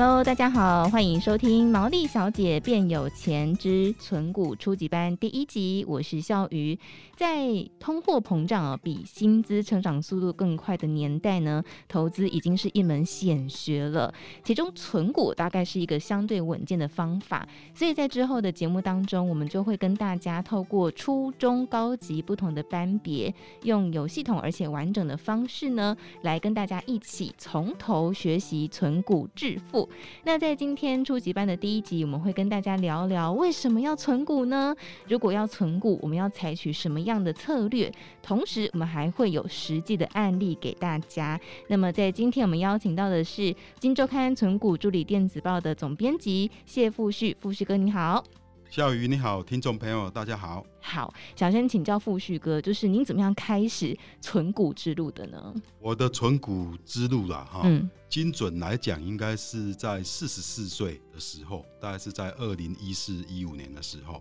Hello，大家好，欢迎收听《毛利小姐变有钱之存股初级班》第一集，我是笑鱼。在通货膨胀啊，比薪资成长速度更快的年代呢，投资已经是一门显学了。其中存股大概是一个相对稳健的方法，所以在之后的节目当中，我们就会跟大家透过初中高级不同的班别，用有系统而且完整的方式呢，来跟大家一起从头学习存股致富。那在今天初级班的第一集，我们会跟大家聊聊为什么要存股呢？如果要存股，我们要采取什么样的策略，同时我们还会有实际的案例给大家。那么在今天我们邀请到的是《金周刊存股助理电子报》的总编辑谢富旭，富旭哥你好。笑鱼你好，听众朋友大家好。好，想先请教富旭哥，就是您怎么样开始存股之路的呢？我的存股之路啦，哈，嗯，精准来讲，应该是在四十四岁的时候，大概是在二零一四一五年的时候，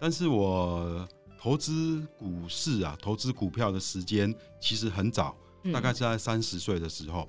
但是我。投资股市啊，投资股票的时间其实很早，大概是在三十岁的时候。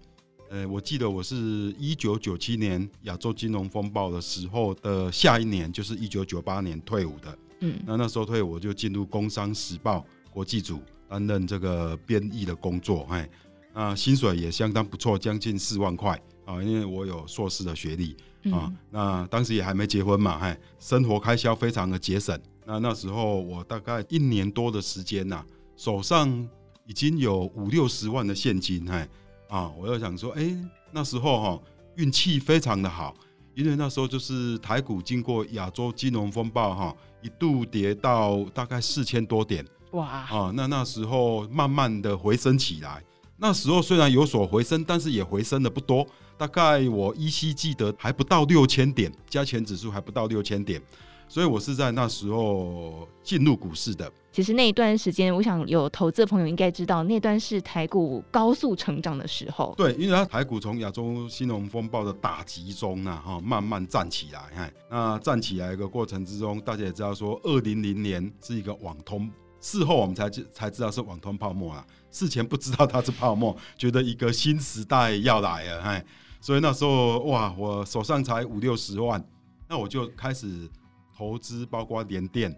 呃，我记得我是一九九七年亚洲金融风暴的时候的下一年，就是一九九八年退伍的。嗯，那那时候退伍我就进入《工商时报》国际组担任这个编译的工作，哎，那薪水也相当不错，将近四万块啊，因为我有硕士的学历啊。那当时也还没结婚嘛，哎，生活开销非常的节省。那那时候我大概一年多的时间呐、啊，手上已经有五六十万的现金，哎，啊，我要想说，哎、欸，那时候哈运气非常的好，因为那时候就是台股经过亚洲金融风暴哈，一度跌到大概四千多点，哇，啊，那那时候慢慢的回升起来，那时候虽然有所回升，但是也回升的不多，大概我依稀记得还不到六千点，加权指数还不到六千点。所以我是在那时候进入股市的。其实那一段时间，我想有投资的朋友应该知道，那段是台股高速成长的时候。对，因为它台股从亚洲金融风暴的打击中啊，哈，慢慢站起来。哈，那站起来的过程之中，大家也知道说，二零零年是一个网通，事后我们才才知道是网通泡沫啊。事前不知道它是泡沫，觉得一个新时代要来了。哈，所以那时候哇，我手上才五六十万，那我就开始。投资包括联电、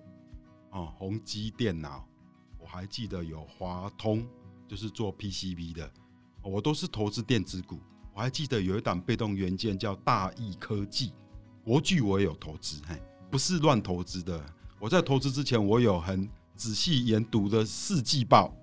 啊宏基电脑，我还记得有华通，就是做 PCB 的，我都是投资电子股。我还记得有一档被动元件叫大益科技，国巨我也有投资，嘿，不是乱投资的。我在投资之前，我有很。仔细研读的四季报，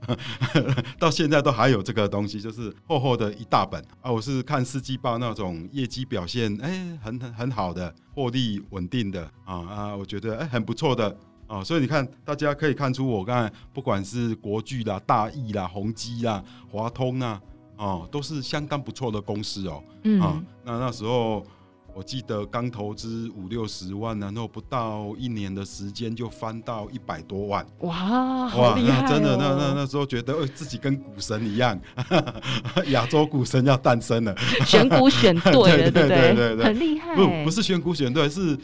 到现在都还有这个东西，就是厚厚的一大本啊！我是看四季报那种业绩表现，哎、很很很好的，获利稳定的啊啊，我觉得哎、很不错的啊！所以你看，大家可以看出，我刚才不管是国巨啦、大益啦、宏基啦、华通啊，哦，都是相当不错的公司哦。嗯，啊，那那时候。我记得刚投资五六十万，然后不到一年的时间就翻到一百多万。哇，好厉害真的，那那那时候觉得，呃，自己跟股神一样，亚洲股神要诞生了。选股选对了，对对对对对，很厉害。不，不是选股选对，是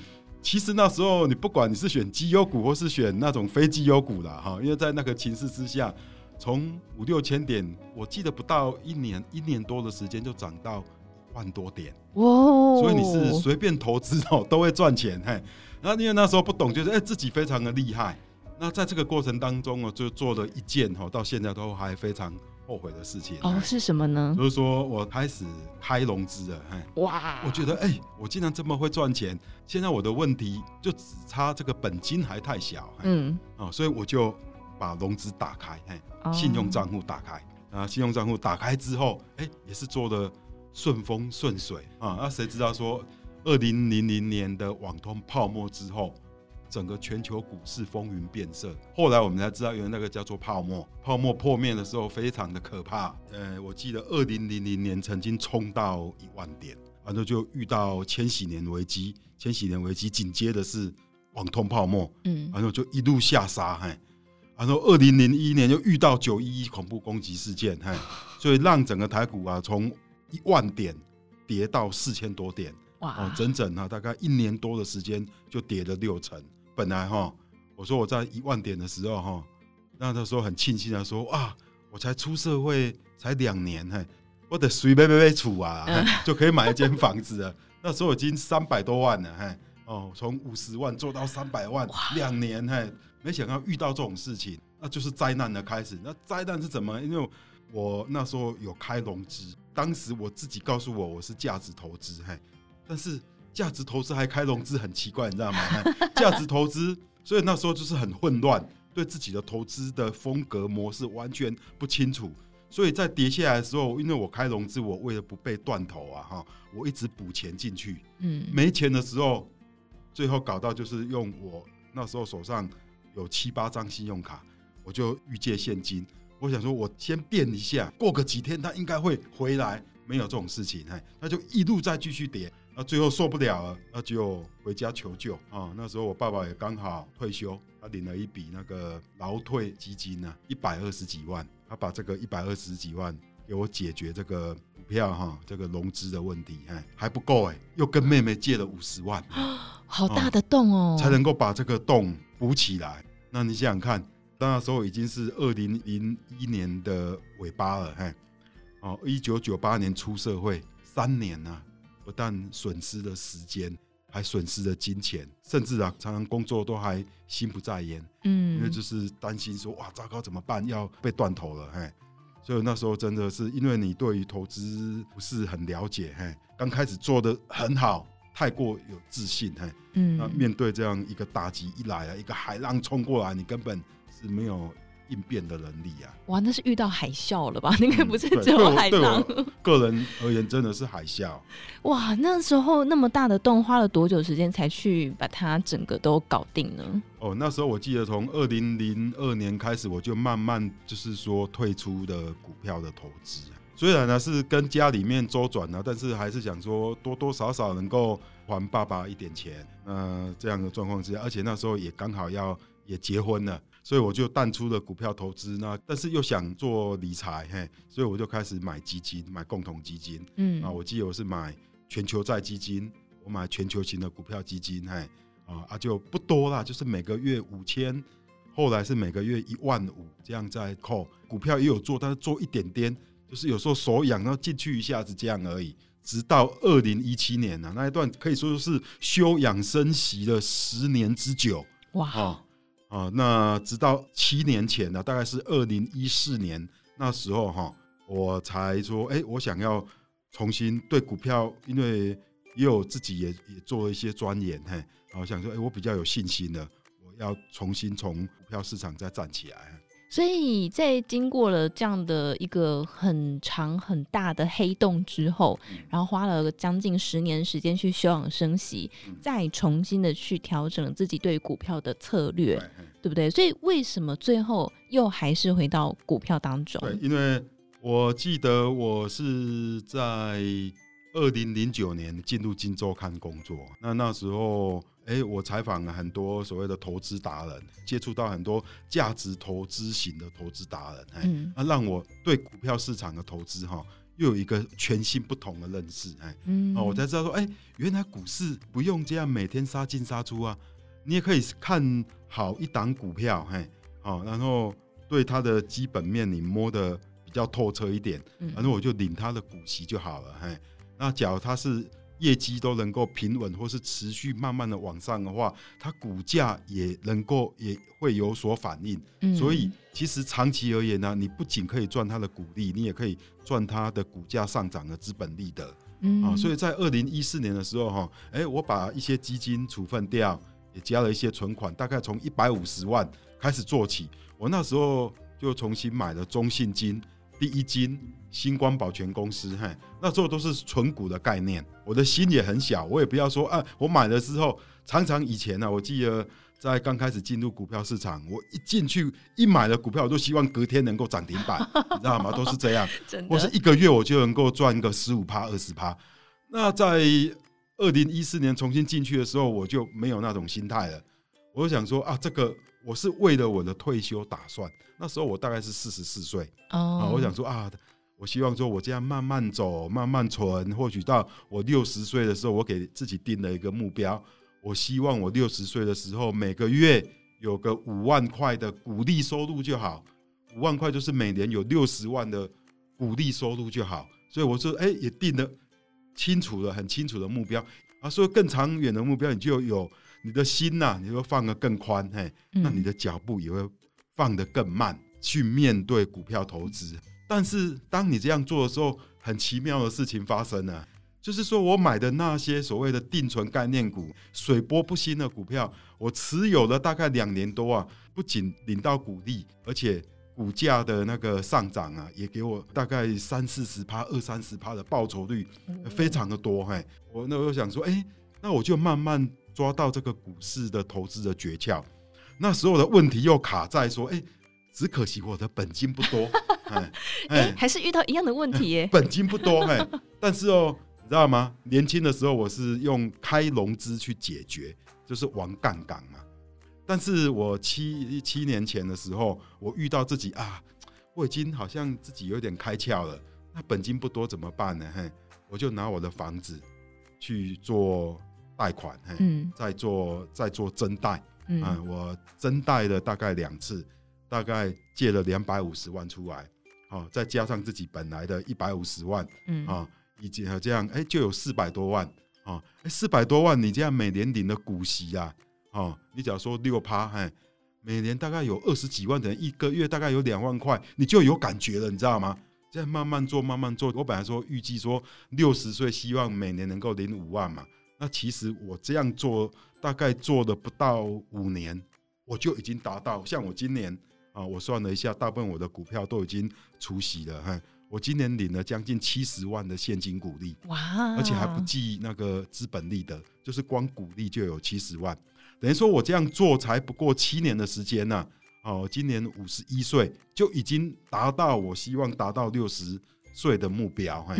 其实那时候你不管你是选绩优股或是选那种非绩优股的哈，因为在那个情势之下，从五六千点，我记得不到一年一年多的时间就涨到。万多点哦，所以你是随便投资哦都会赚钱嘿。然后因为那时候不懂，就是哎自己非常的厉害。那在这个过程当中哦，就做了一件哈，到现在都还非常后悔的事情哦。是什么呢？就是说我开始开融资了嘿。哇！我觉得哎，我竟然这么会赚钱。现在我的问题就只差这个本金还太小。嗯。哦，所以我就把融资打开嘿，信用账户打开啊，信用账户打开之后，哎，也是做的。顺风顺水啊！那谁知道说，二零零零年的网通泡沫之后，整个全球股市风云变色。后来我们才知道，原来那个叫做泡沫。泡沫破灭的时候，非常的可怕。呃，我记得二零零零年曾经冲到一万点，然后就遇到千禧年危机。千禧年危机紧接的是网通泡沫，嗯，然后就一路下杀，嘿。然后二零零一年又遇到九一一恐怖攻击事件，嘿，所以让整个台股啊从一万点跌到四千多点，哇哦，整整啊大概一年多的时间就跌了六成。本来哈，我说我在一万点的时候哈，那那时候很庆幸的说啊，我才出社会才两年嘿，我得随便便处啊，就可以买一间房子了。那时候已经三百多万了嘿，哦，从五十万做到三百万，两年嘿，没想到遇到这种事情，那就是灾难的开始。那灾难是怎么？因为我那时候有开融资，当时我自己告诉我我是价值投资嘿，但是。价值投资还开融资很奇怪，你知道吗？价值投资，所以那时候就是很混乱，对自己的投资的风格模式完全不清楚。所以在跌下来的时候，因为我开融资，我为了不被断头啊，哈，我一直补钱进去。嗯，没钱的时候，最后搞到就是用我那时候手上有七八张信用卡，我就预借现金。我想说，我先变一下，过个几天它应该会回来。没有这种事情，哎，那就一路再继续跌。那最后受不了了，那就回家求救啊。那时候我爸爸也刚好退休，他领了一笔那个劳退基金呢，一百二十几万。他把这个一百二十几万给我解决这个股票哈，这个融资的问题，哎，还不够哎，又跟妹妹借了五十万，好大的洞哦，才能够把这个洞补起来。那你想想看，那时候已经是二零零一年的尾巴了，哎，哦，一九九八年出社会三年呢。不但损失了时间，还损失了金钱，甚至啊，常常工作都还心不在焉。嗯，因为就是担心说，哇，糟糕，怎么办？要被断头了，嘿。所以那时候真的是，因为你对于投资不是很了解，嘿，刚开始做的很好，太过有自信，嘿，嗯，那面对这样一个打击一来啊，一个海浪冲过来，你根本是没有。应变的能力啊！哇，那是遇到海啸了吧？应该不是只有海浪。嗯、个人而言，真的是海啸。哇，那时候那么大的洞，花了多久时间才去把它整个都搞定呢？哦，那时候我记得从二零零二年开始，我就慢慢就是说退出的股票的投资。虽然呢是跟家里面周转呢，但是还是想说多多少少能够还爸爸一点钱。呃，这样的状况之下，而且那时候也刚好要也结婚了。所以我就淡出了股票投资，那但是又想做理财，嘿，所以我就开始买基金，买共同基金，嗯，啊，我记得我是买全球债基金，我买全球型的股票基金，嘿，啊啊就不多啦，就是每个月五千，后来是每个月一万五这样在扣，股票也有做，但是做一点点，就是有时候手痒，然后进去一下子这样而已。直到二零一七年呢，那一段可以说是休养生息了十年之久，哇，啊。那直到七年前呢，大概是二零一四年那时候哈，我才说，哎，我想要重新对股票，因为也有自己也也做了一些钻研，嘿，然后想说，哎，我比较有信心的，我要重新从股票市场再站起来。所以在经过了这样的一个很长很大的黑洞之后，然后花了将近十年时间去休养生息，再重新的去调整自己对股票的策略，对不对？所以为什么最后又还是回到股票当中？对，因为我记得我是在二零零九年进入《金周刊》工作，那那时候。哎，我采访了很多所谓的投资达人，接触到很多价值投资型的投资达人，哎，那让我对股票市场的投资哈，又有一个全新不同的认识，哎，嗯，我才知道说，哎，原来股市不用这样每天杀进杀出啊，你也可以看好一档股票，嘿，好，然后对它的基本面你摸得比较透彻一点，然后我就领它的股息就好了，嘿，那假如它是。业绩都能够平稳或是持续慢慢的往上的话，它股价也能够也会有所反应。嗯、所以其实长期而言呢、啊，你不仅可以赚它的股利，你也可以赚它的股价上涨的资本利得。嗯、啊，所以在二零一四年的时候哈，哎，我把一些基金处分掉，也加了一些存款，大概从一百五十万开始做起。我那时候就重新买了中信金。第一金、星光保全公司，嘿，那时候都是纯股的概念。我的心也很小，我也不要说啊，我买了之后，常常以前呢、啊，我记得在刚开始进入股票市场，我一进去一买了股票，我都希望隔天能够涨停板，你知道吗？都是这样，的或是一个月我就能够赚个十五趴、二十趴。那在二零一四年重新进去的时候，我就没有那种心态了。我就想说啊，这个。我是为了我的退休打算，那时候我大概是四十四岁啊，我想说啊，我希望说我这样慢慢走，慢慢存，或许到我六十岁的时候，我给自己定了一个目标，我希望我六十岁的时候每个月有个五万块的鼓励收入就好，五万块就是每年有六十万的鼓励收入就好。所以我说，哎，也定了清楚了，很清楚的目标啊。所以更长远的目标，你就有你的心呐、啊，你会放得更宽，嘿，那你的脚步也会放得更慢，去面对股票投资。但是当你这样做的时候，很奇妙的事情发生了，就是说我买的那些所谓的定存概念股、水波不兴的股票，我持有了大概两年多啊，不仅领到股利，而且股价的那个上涨啊，也给我大概三四十趴、二三十趴的报酬率，非常的多。嘿，我那我想说，哎，那我就慢慢抓到这个股市的投资的诀窍。那时候的问题又卡在说，哎。只可惜我的本金不多，哎，哎，还是遇到一样的问题耶。本金不多，哎，但是哦，你知道吗？年轻的时候我是用开融资去解决，就是玩杠杆嘛。但是我七七年前的时候，我遇到自己啊，我已经好像自己有点开窍了。那本金不多怎么办呢？嘿，我就拿我的房子去做贷款，嘿，嗯，再做再做增贷，嗯，我增贷了大概两次。大概借了两百五十万出来，好，再加上自己本来的一百五十万，嗯啊，以及这样，哎，就有四百多万，啊，哎，四百多万，你这样每年领的股息啊，哦，你假如说六趴，哎，每年大概有二十几万，等于一个月大概有两万块，你就有感觉了，你知道吗？这样慢慢做，慢慢做。我本来说预计说六十岁希望每年能够领五万嘛，那其实我这样做大概做了不到五年，我就已经达到。像我今年。啊，我算了一下，大部分我的股票都已经除息了。哈，我今年领了将近七十万的现金股利，哇！而且还不计那个资本利得，就是光股利就有七十万。等于说我这样做才不过七年的时间呢。哦，今年五十一岁就已经达到我希望达到六十岁的目标。哈，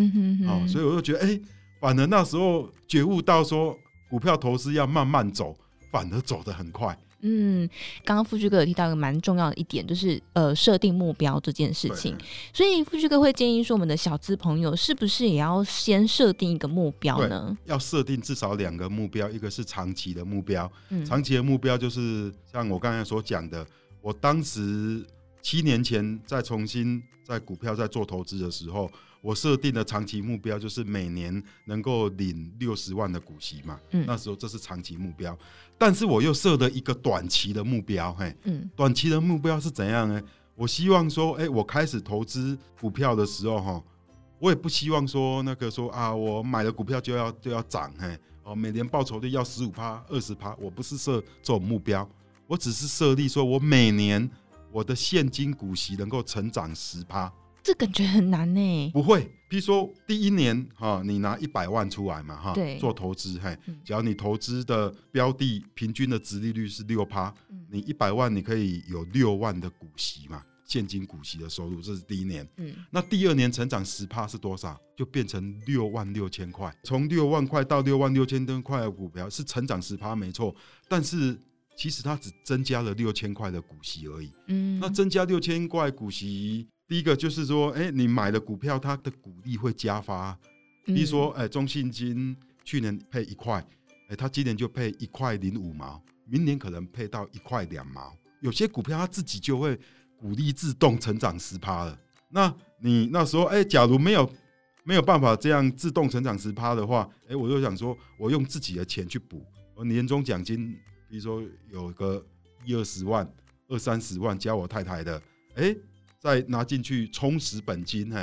哦，所以我就觉得，哎，反而那时候觉悟到说，股票投资要慢慢走，反而走得很快。嗯，刚刚富旭哥有提到一个蛮重要的一点，就是呃设定目标这件事情。所以富旭哥会建议说，我们的小资朋友是不是也要先设定一个目标呢？要设定至少两个目标，一个是长期的目标，嗯、长期的目标就是像我刚才所讲的，我当时七年前在重新在股票在做投资的时候。我设定的长期目标就是每年能够领六十万的股息嘛，嗯，那时候这是长期目标，但是我又设了一个短期的目标，嘿，嗯，短期的目标是怎样呢？我希望说，哎，我开始投资股票的时候，哈，我也不希望说那个说啊，我买了股票就要就要涨，嘿，哦，每年报酬率要十五趴、二十趴，我不是设这种目标，我只是设立说我每年我的现金股息能够成长十趴。这感觉很难呢。不会，比如说第一年哈，你拿一百万出来嘛哈，对，做投资，嘿，只要你投资的标的平均的殖利率是六趴，你一百万你可以有六万的股息嘛，现金股息的收入，这是第一年。嗯，那第二年成长十趴是多少？就变成六万六千块，从六万块到六万六千多块的股票是成长十趴没错，但是其实它只增加了六千块的股息而已。嗯，那增加六千块股息。第一个就是说，哎，你买的股票，它的股利会加发。比如说，哎，中信金去年配一块，哎，它今年就配一块零五毛，明年可能配到一块两毛。有些股票它自己就会股利自动成长十趴了。那你那时候，哎，假如没有没有办法这样自动成长十趴的话，哎，我就想说，我用自己的钱去补，我年终奖金，比如说有个一二十万、二三十万加我太太的，哎。再拿进去充实本金，嘿，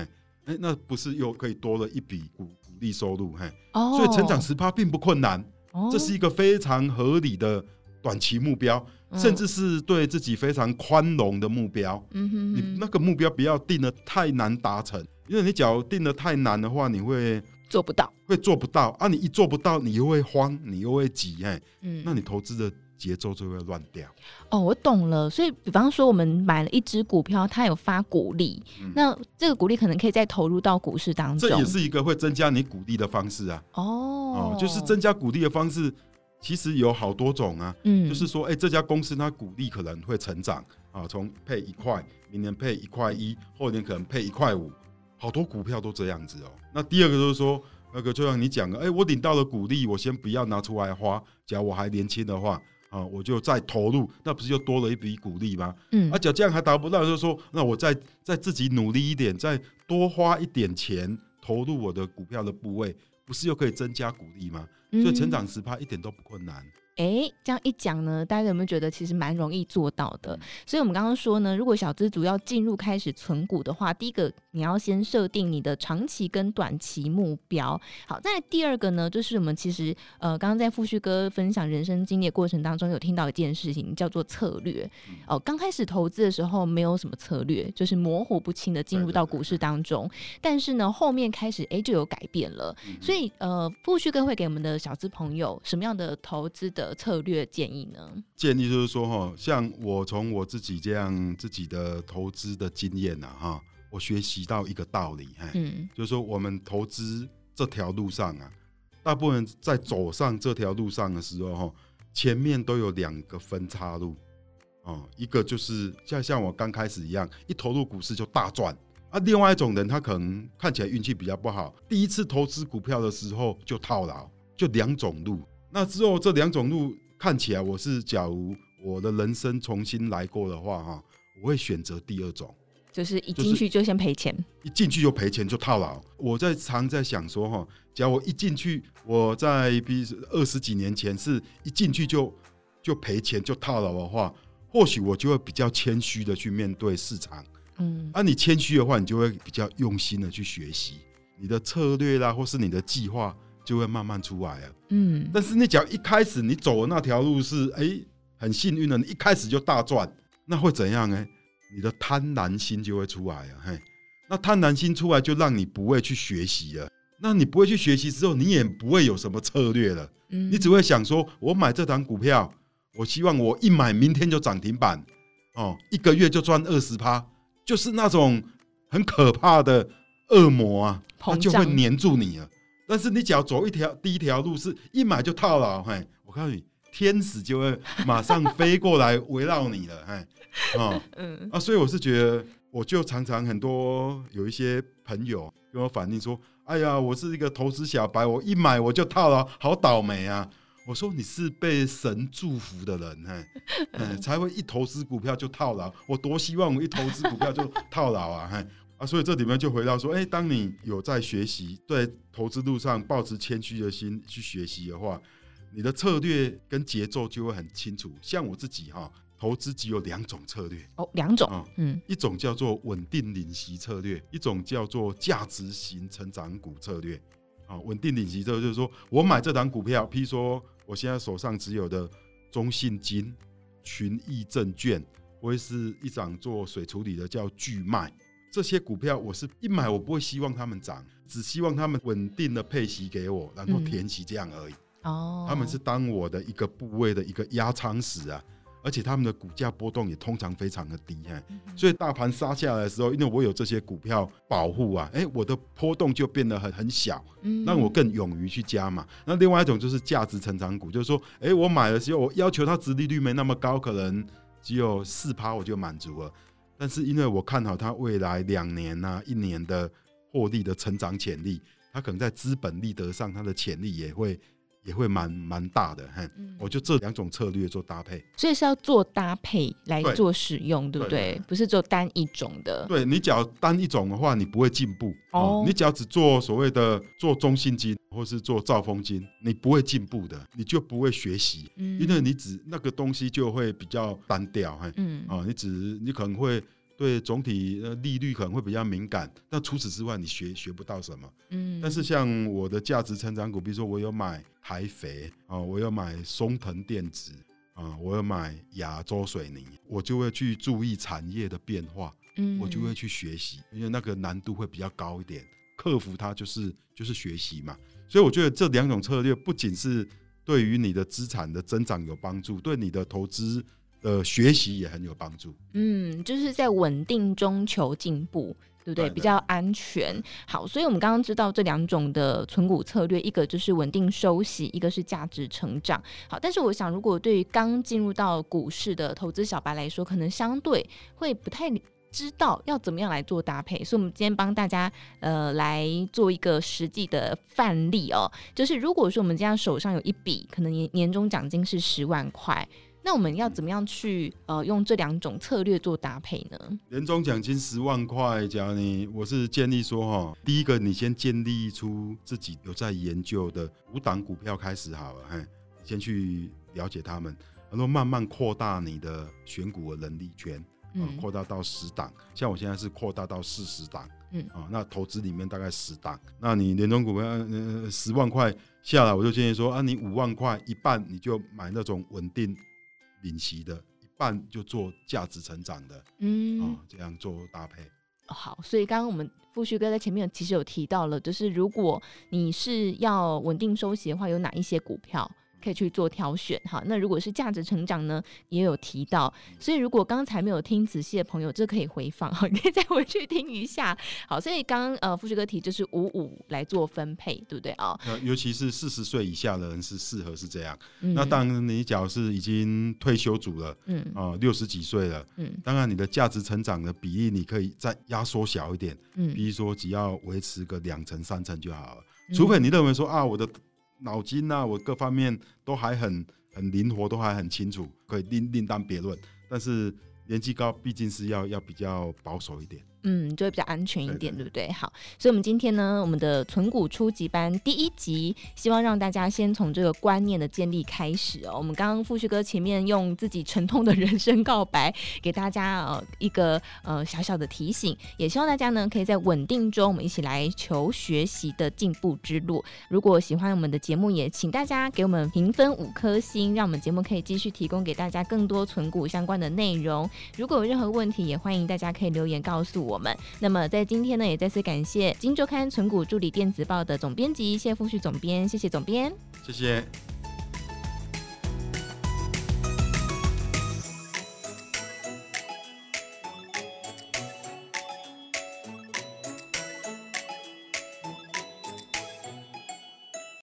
哎，那不是又可以多了一笔股股利收入，嘿，哦，所以成长十趴并不困难，哦，这是一个非常合理的短期目标，甚至是对自己非常宽容的目标。嗯哼，你那个目标不要定得太难达成，因为你假如定得太难的话，你会做不到，会做不到。啊！你一做不到，你又会慌，你又会急，哎，嗯，那你投资的。节奏就会乱掉哦，我懂了。所以，比方说，我们买了一只股票，它有发股利，嗯、那这个股利可能可以再投入到股市当中。这也是一个会增加你股利的方式啊。哦，哦，就是增加股利的方式，其实有好多种啊。嗯，就是说，哎、欸，这家公司它股利可能会成长啊，从配一块，明年配一块一，后年可能配一块五，好多股票都这样子哦。那第二个就是说，那个就像你讲的，哎，我领到了鼓励，我先不要拿出来花。假如我还年轻的话，啊，我就再投入，那不是又多了一笔鼓励吗？嗯，啊，假如这样还达不到，就是说，那我再再自己努力一点，再多花一点钱投入我的股票的部位，不是又可以增加鼓励吗？所以成长十趴一点都不困难。哎，这样一讲呢，大家有没有觉得其实蛮容易做到的？所以，我们刚刚说呢，如果小资族要进入开始存股的话，第一个你要先设定你的长期跟短期目标。好，再来第二个呢，就是我们其实呃，刚刚在富旭哥分享人生经历的过程当中，有听到一件事情叫做策略。哦，刚开始投资的时候没有什么策略，就是模糊不清的进入到股市当中。但是呢，后面开始哎就有改变了。所以呃，富旭哥会给我们的小资朋友什么样的投资的策略建议呢？建议就是说哈，像我从我自己这样自己的投资的经验呐哈，我学习到一个道理，嗯，就是说我们投资这条路上啊，大部分人在走上这条路上的时候哈，前面都有两个分岔路哦，一个就是像像我刚开始一样，一投入股市就大赚啊，另外一种人他可能看起来运气比较不好，第一次投资股票的时候就套牢，就两种路。那之后这两种路看起来，我是假如我的人生重新来过的话，哈，我会选择第二种，就是一进去就先赔钱，一进去就赔钱就套牢。我在常在想说，哈，假如我一进去，我在比二十几年前是一进去就就赔钱就套牢的话，或许我就会比较谦虚的去面对市场。嗯，啊，你谦虚的话，你就会比较用心的去学习你的策略啦，或是你的计划。就会慢慢出来啊，嗯，但是你只要一开始你走的那条路是哎、欸、很幸运的，你一开始就大赚，那会怎样呢？你的贪婪心就会出来啊，嘿，那贪婪心出来就让你不会去学习了，那你不会去学习之后，你也不会有什么策略了，嗯，你只会想说，我买这档股票，我希望我一买明天就涨停板，哦，一个月就赚二十趴，就是那种很可怕的恶魔啊，它就会黏住你了。但是你只要走一条第一条路，是一买就套牢，嘿，我告诉你，天使就会马上飞过来围绕你了，嘿，哦，嗯啊，所以我是觉得，我就常常很多有一些朋友跟我反映说，哎呀，我是一个投资小白，我一买我就套牢，好倒霉啊！我说你是被神祝福的人，嘿，嗯，才会一投资股票就套牢。我多希望我一投资股票就套牢啊，嘿。啊，所以这里面就回到说，哎，当你有在学习，在投资路上抱持谦虚的心去学习的话，你的策略跟节奏就会很清楚。像我自己哈，投资只有两种策略哦，两种，嗯，一种叫做稳定领息策略，一种叫做价值型成长股策略。啊，稳定领息策略就是说我买这档股票，譬如说我现在手上持有的中信金、群益证券，或者是一档做水处理的叫巨迈。这些股票我是一买，我不会希望他们涨，只希望他们稳定的配息给我，然后填息这样而已。哦，他们是当我的一个部位的一个压舱石啊，而且他们的股价波动也通常非常的低哈，所以大盘杀下来的时候，因为我有这些股票保护啊，哎，我的波动就变得很很小，让我更勇于去加嘛。那另外一种就是价值成长股，就是说，哎，我买的时候我要求它殖利率没那么高，可能只有四趴我就满足了。但是因为我看好它未来两年呐、啊、一年的获利的成长潜力，它可能在资本利得上，它的潜力也会也会蛮蛮大的。嘿，我就这两种策略做搭配，所以是要做搭配来做使用，对，对不对？不是做单一种的。对，你只要单一种的话，你不会进步哦。你只要只做所谓的做中信金或是做兆丰金，你不会进步的，你就不会学习，因为你只那个东西就会比较单调。嘿，嗯，啊，你只你可能会。对总体呃利率可能会比较敏感，但除此之外你学学不到什么。嗯，但是像我的价值成长股，比如说我有买台肥啊，我有买松藤电子啊，我有买亚洲水泥，我就会去注意产业的变化，嗯，我就会去学习，因为那个难度会比较高一点，克服它就是就是学习嘛。所以我觉得这两种策略不仅是对于你的资产的增长有帮助，对你的投资。呃，学习也很有帮助。嗯，就是在稳定中求进步，对不对？比较安全。好，所以我们刚刚知道这两种的存股策略，一个就是稳定收息，一个是价值成长。好，但是我想，如果对于刚进入到股市的投资小白来说，可能相对会不太知道要怎么样来做搭配，所以我们今天帮大家呃来做一个实际的范例哦，就是如果说我们这样手上有一笔可能年年终奖金是十万块。那我们要怎么样去呃用这两种策略做搭配呢？年终奖金十万块，假如你我是建议说哈，第一个你先建立出自己有在研究的五档股票开始好了，嘿，先去了解他们，然后慢慢扩大你的选股的能力圈，嗯，扩大到十档，像我现在是扩大到四十档，嗯啊，那投资里面大概十档，那你年终股票呃十万块下来，我就建议说啊，你五万块一半你就买那种稳定。领息的一半就做价值成长的，嗯，哦，这样做搭配。好，所以刚刚我们富旭哥在前面其实有提到了，就是如果你是要稳定收息的话，有哪一些股票？可以去做挑选哈，那如果是价值成长呢，也有提到，所以如果刚才没有听仔细的朋友，这可以回放哈，你可以再回去听一下。好，所以刚呃富士哥提就是五五来做分配，对不对啊？尤其是四十岁以下的人是适合是这样。嗯、那当然，你假如是已经退休组了，嗯啊六十几岁了，嗯，当然你的价值成长的比例你可以再压缩小一点，嗯，比如说只要维持个两成三成就好了，除非你认为说啊我的。脑筋呐、啊，我各方面都还很很灵活，都还很清楚，可以另另当别论。但是年纪高，毕竟是要要比较保守一点。嗯，就会比较安全一点，对，不对？好，所以，我们今天呢，我们的存股初级班第一集，希望让大家先从这个观念的建立开始哦。我们刚刚富旭哥前面用自己沉痛的人生告白，给大家呃一个呃小小的提醒，也希望大家呢，可以在稳定中，我们一起来求学习的进步之路。如果喜欢我们的节目，也请大家给我们评分五颗星，让我们节目可以继续提供给大家更多存股相关的内容。如果有任何问题，也欢迎大家可以留言告诉我。我们那么在今天呢，也再次感谢《金周刊存股助理电子报》的总编辑谢富旭总编，谢谢总编，谢谢。